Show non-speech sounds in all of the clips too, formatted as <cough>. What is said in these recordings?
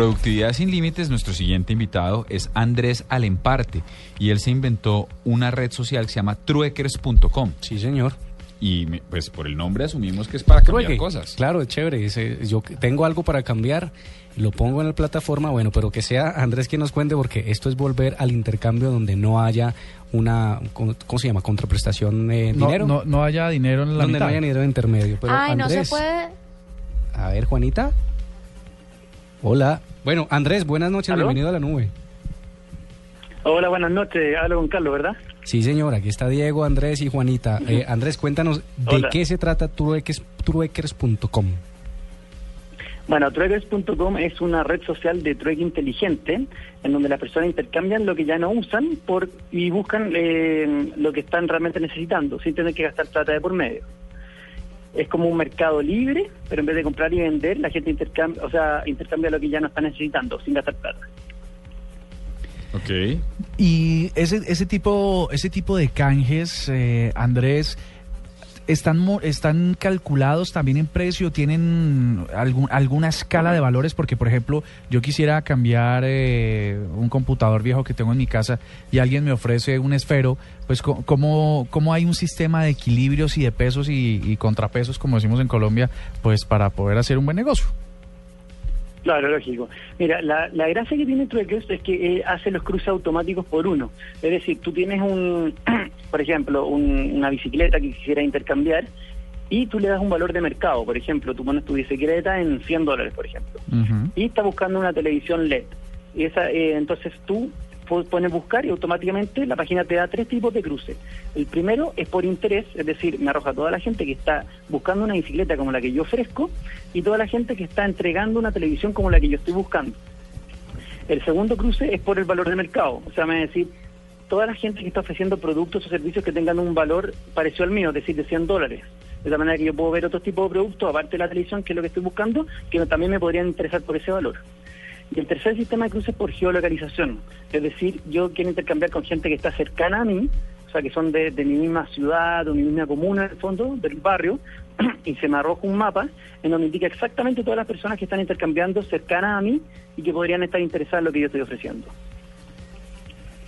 Productividad sin límites, nuestro siguiente invitado es Andrés Alemparte y él se inventó una red social que se llama trueckers.com. Sí, señor. Y pues por el nombre asumimos que es para cambiar Trueque. cosas. Claro, es chévere. dice, yo tengo algo para cambiar, lo pongo en la plataforma, bueno, pero que sea Andrés quien nos cuente, porque esto es volver al intercambio donde no haya una, ¿cómo se llama? Contraprestación de No, dinero. no, no haya dinero en la donde mitad. no haya dinero intermedio. Pero Ay, no se puede. A ver, Juanita. Hola. Bueno, Andrés, buenas noches, ¿Aló? bienvenido a la nube. Hola, buenas noches. Hablo con Carlos, ¿verdad? Sí, señor, aquí está Diego, Andrés y Juanita. Eh, Andrés, cuéntanos de Hola. qué se trata trueques-. Bueno, Trueckers.com es una red social de trueque inteligente en donde las personas intercambian lo que ya no usan por y buscan eh, lo que están realmente necesitando sin tener que gastar plata de por medio. Es como un mercado libre, pero en vez de comprar y vender, la gente intercambia, o sea, intercambia lo que ya no está necesitando sin gastar plata. Ok. Y ese, ese tipo, ese tipo de canjes, eh, Andrés, están están calculados también en precio, tienen algún, alguna escala de valores, porque por ejemplo, yo quisiera cambiar eh, un computador viejo que tengo en mi casa y alguien me ofrece un esfero, pues cómo, cómo hay un sistema de equilibrios y de pesos y, y contrapesos, como decimos en Colombia, pues para poder hacer un buen negocio. Claro, lógico. Mira, la, la gracia que tiene Trueckers es que eh, hace los cruces automáticos por uno. Es decir, tú tienes un, <clears throat> por ejemplo, un- una bicicleta que quisiera intercambiar y tú le das un valor de mercado. Por ejemplo, tú pones tu bicicleta en 100 dólares, por ejemplo, y está buscando una televisión LED. Y esa, eh, entonces tú pones buscar y automáticamente la página te da tres tipos de cruces. El primero es por interés, es decir, me arroja toda la gente que está buscando una bicicleta como la que yo ofrezco y toda la gente que está entregando una televisión como la que yo estoy buscando. El segundo cruce es por el valor de mercado, o sea, me decir, toda la gente que está ofreciendo productos o servicios que tengan un valor parecido al mío, es decir, de 100 dólares. De tal manera que yo puedo ver otro tipo de productos, aparte de la televisión, que es lo que estoy buscando, que también me podrían interesar por ese valor. Y el tercer sistema de cruces es por geolocalización. Es decir, yo quiero intercambiar con gente que está cercana a mí, o sea, que son de, de mi misma ciudad o mi misma comuna, en el fondo, del barrio, <clears throat> y se me arroja un mapa en donde indica exactamente todas las personas que están intercambiando cercanas a mí y que podrían estar interesadas en lo que yo estoy ofreciendo.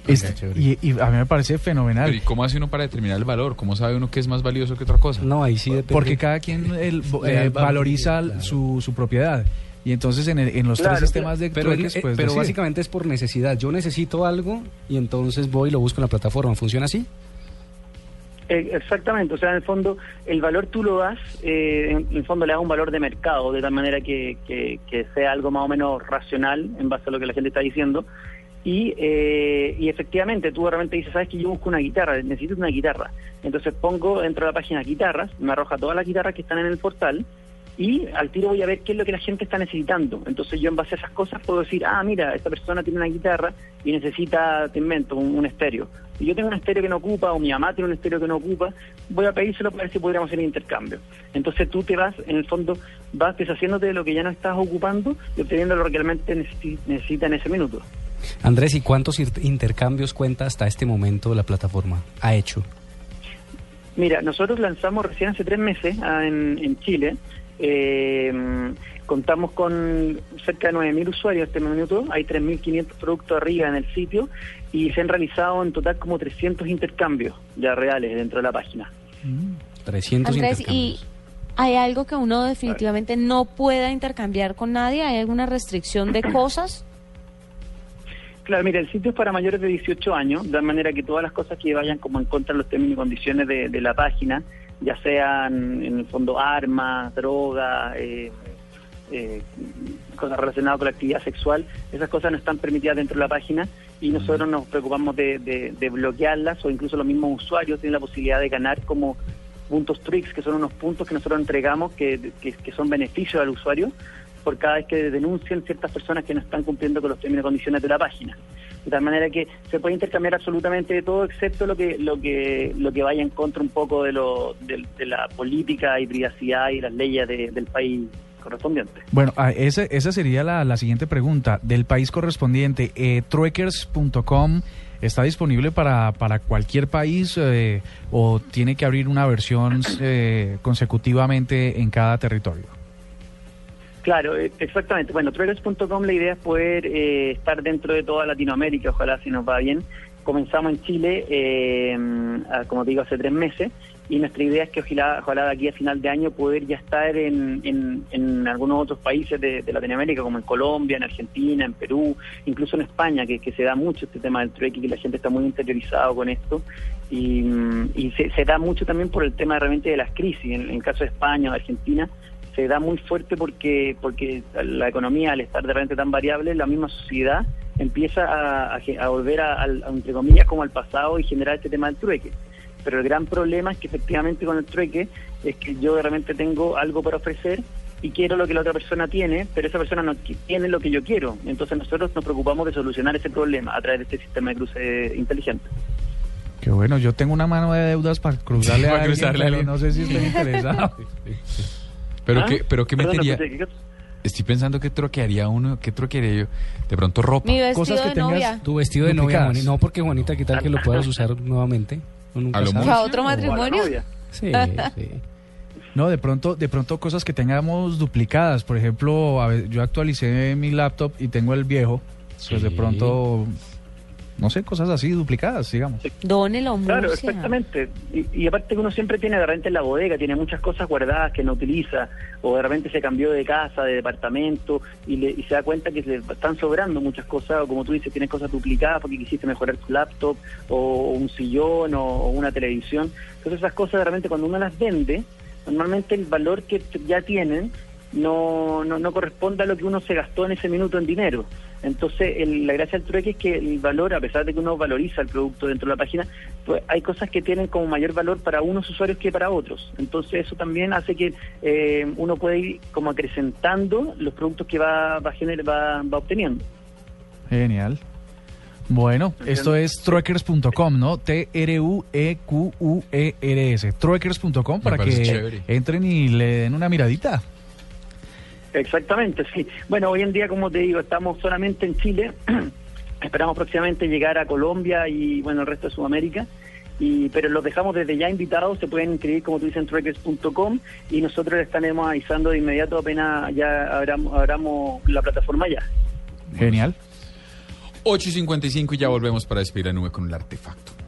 Este- y, y a mí me parece fenomenal. Pero ¿y cómo hace uno para determinar el valor? ¿Cómo sabe uno qué es más valioso que otra cosa? No, ahí sí depende. Porque cada quien el- eh, valoriza claro. su, su propiedad. Y entonces en, el- en los Claro, tres sistemas de Pero, trueques, eh, pues, pero decide. básicamente es por necesidad. Yo necesito algo y entonces voy y lo busco en la plataforma. ¿Funciona así? Eh, exactamente, o sea, en el fondo el valor tú lo das, eh, en en el fondo le das un valor de mercado, de tal manera que, que, que sea algo más o menos racional en base a lo que la gente está diciendo. Y, eh, y efectivamente, tú realmente dices, sabes que yo busco una guitarra, necesito una guitarra. Entonces pongo dentro de la página guitarras, me arroja todas las guitarras que están en el portal y al tiro voy a ver qué es lo que la gente está necesitando. Entonces yo en base a esas cosas puedo decir, ah, mira, esta persona tiene una guitarra y necesita, te invento, un, un estéreo. Y yo tengo un estéreo que no ocupa, o mi mamá tiene un estéreo que no ocupa, voy a pedírselo para ver si podríamos hacer intercambio. Entonces tú te vas, en el fondo, vas deshaciéndote de lo que ya no estás ocupando y obteniendo lo que realmente necesi- necesita en ese minuto. Andrés, ¿y cuántos intercambios cuenta hasta este momento la plataforma? Ha hecho. Mira, nosotros lanzamos recién hace tres meses ah, en, en Chile. Eh, contamos con cerca de 9.000 usuarios este minuto. Hay 3.500 productos arriba en el sitio y se han realizado en total como 300 intercambios ya reales dentro de la página. 300 Andrés, ¿y intercambios. hay algo que uno definitivamente no pueda intercambiar con nadie? ¿Hay alguna restricción de <clears throat> cosas? Claro, mira, el sitio es para mayores de 18 años, de manera que todas las cosas que vayan como en contra de los términos y condiciones de, de la página, ya sean en el fondo armas, drogas, eh, eh, cosas relacionadas con la actividad sexual, esas cosas no están permitidas dentro de la página y nosotros nos preocupamos de, de- de bloquearlas o incluso los mismos usuarios tienen la posibilidad de ganar como puntos tricks, que son unos puntos que nosotros entregamos que, que, que son beneficios al usuario por cada vez que denuncian ciertas personas que no están cumpliendo con los términos y condiciones de la página. De tal manera que se puede intercambiar absolutamente de todo, excepto lo que lo que lo que vaya en contra un poco de, lo, de, de la política y privacidad y las leyes de- del país correspondiente. Bueno, ah, esa, esa sería la, la siguiente pregunta. Del país correspondiente, eh, trueckers.com está disponible para, para cualquier país eh, o tiene que abrir una versión eh, consecutivamente en cada territorio. Claro, eh, exactamente. Bueno, trueques.com la idea es poder eh, estar dentro de toda Latinoamérica, ojalá si nos va bien. Comenzamos en Chile, eh, como te digo, hace tres meses y nuestra idea es que ojalá, ojalá de aquí a final de año poder ya estar en, en, en algunos otros países de, Latinoamérica, como en Colombia, en Argentina, en Perú, incluso en España, que, se da mucho este tema del trueque, que la gente está muy interiorizado con esto y, y se, se da mucho también por el tema realmente de las crisis, en, en el caso de España o de Argentina, se da muy fuerte porque porque la economía al estar de repente tan variable la misma sociedad empieza a, a ge- a volver a, entre comillas como al pasado y generar este tema del trueque pero el gran problema es que efectivamente con el trueque es que yo de repente tengo algo para ofrecer y quiero lo que la otra persona tiene, pero esa persona no tiene lo que yo quiero. Entonces nosotros nos preocupamos de solucionar ese problema a través de este sistema de cruce inteligente. Qué bueno, yo tengo una mano de deudas para cruzarle <laughs> Para a alguien, cruzarle a pero alguien. no sé si estoy interesado. <laughs> Pero ¿Ah? qué, pero qué Perdona, metería. Estoy pensando qué troquearía uno, qué troquearía yo. De pronto ropa. Mi vestido Cosas que de tengas- novia. Tu vestido de novia. No, porque Juanita, ¿qué tal que lo puedas usar nuevamente? Nunca A lo sabe. mucho. ¿Para otro O a matrimonio? Sí, <laughs> sí. No, de pronto, de pronto cosas que tengamos duplicadas. Por ejemplo, a ver, yo actualicé mi laptop y tengo el viejo. Pues de Sí. pronto, no sé, cosas así duplicadas, digamos. Dónelo, Claro, Murcia. exactamente. Y, y aparte que uno siempre tiene de repente en la bodega, tiene muchas cosas guardadas que no utiliza, o de repente se cambió de casa, de departamento, y, le- y se da cuenta que le están sobrando muchas cosas, o como tú dices, tienes cosas duplicadas porque quisiste mejorar tu laptop, o un sillón, o, o una televisión. Entonces esas cosas de repente cuando uno las vende, normalmente el valor que ya tienen no, no, no corresponde a lo que uno se gastó en ese minuto en dinero. Entonces, el- la gracia del trueque es que el valor, a pesar de que uno valoriza el producto dentro de la página, pues hay cosas que tienen como mayor valor para unos usuarios que para otros. Entonces, eso también hace que eh, uno pueda ir como acrecentando los productos que va, va, gener- va, va obteniendo. Genial. Bueno, esto es trueckers.com, ¿no? T-R-U-E-Q-U-E-R-S. Trueckers.com para que chévere. entren y le den una miradita. Exactamente, sí. Bueno, hoy en día, como te digo, estamos solamente en Chile. <clears throat> Esperamos próximamente llegar a Colombia y, bueno, el resto de Sudamérica. Y, pero los dejamos desde ya invitados, se pueden inscribir, como tú dices, en trueques.com y nosotros les estaremos avisando de inmediato apenas ya abramos, abramos la plataforma ya. Genial. 8 y 55 y ya volvemos para despedir la nube con el artefacto.